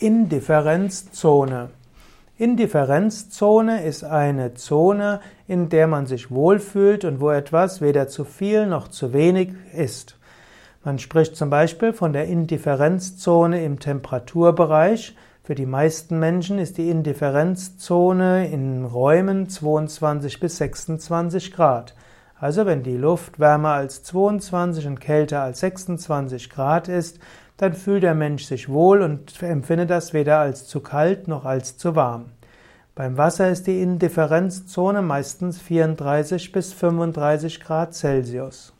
Indifferenzzone. Indifferenzzone ist eine Zone, in der man sich wohlfühlt und wo etwas weder zu viel noch zu wenig ist. Man spricht zum Beispiel von der Indifferenzzone im Temperaturbereich. Für die meisten Menschen ist die Indifferenzzone in Räumen 22 bis 26 Grad. Also wenn die Luft wärmer als 22 und kälter als 26 Grad ist, dann fühlt der Mensch sich wohl und empfindet das weder als zu kalt noch als zu warm. Beim Wasser ist die Indifferenzzone meistens 34 bis 35 Grad Celsius.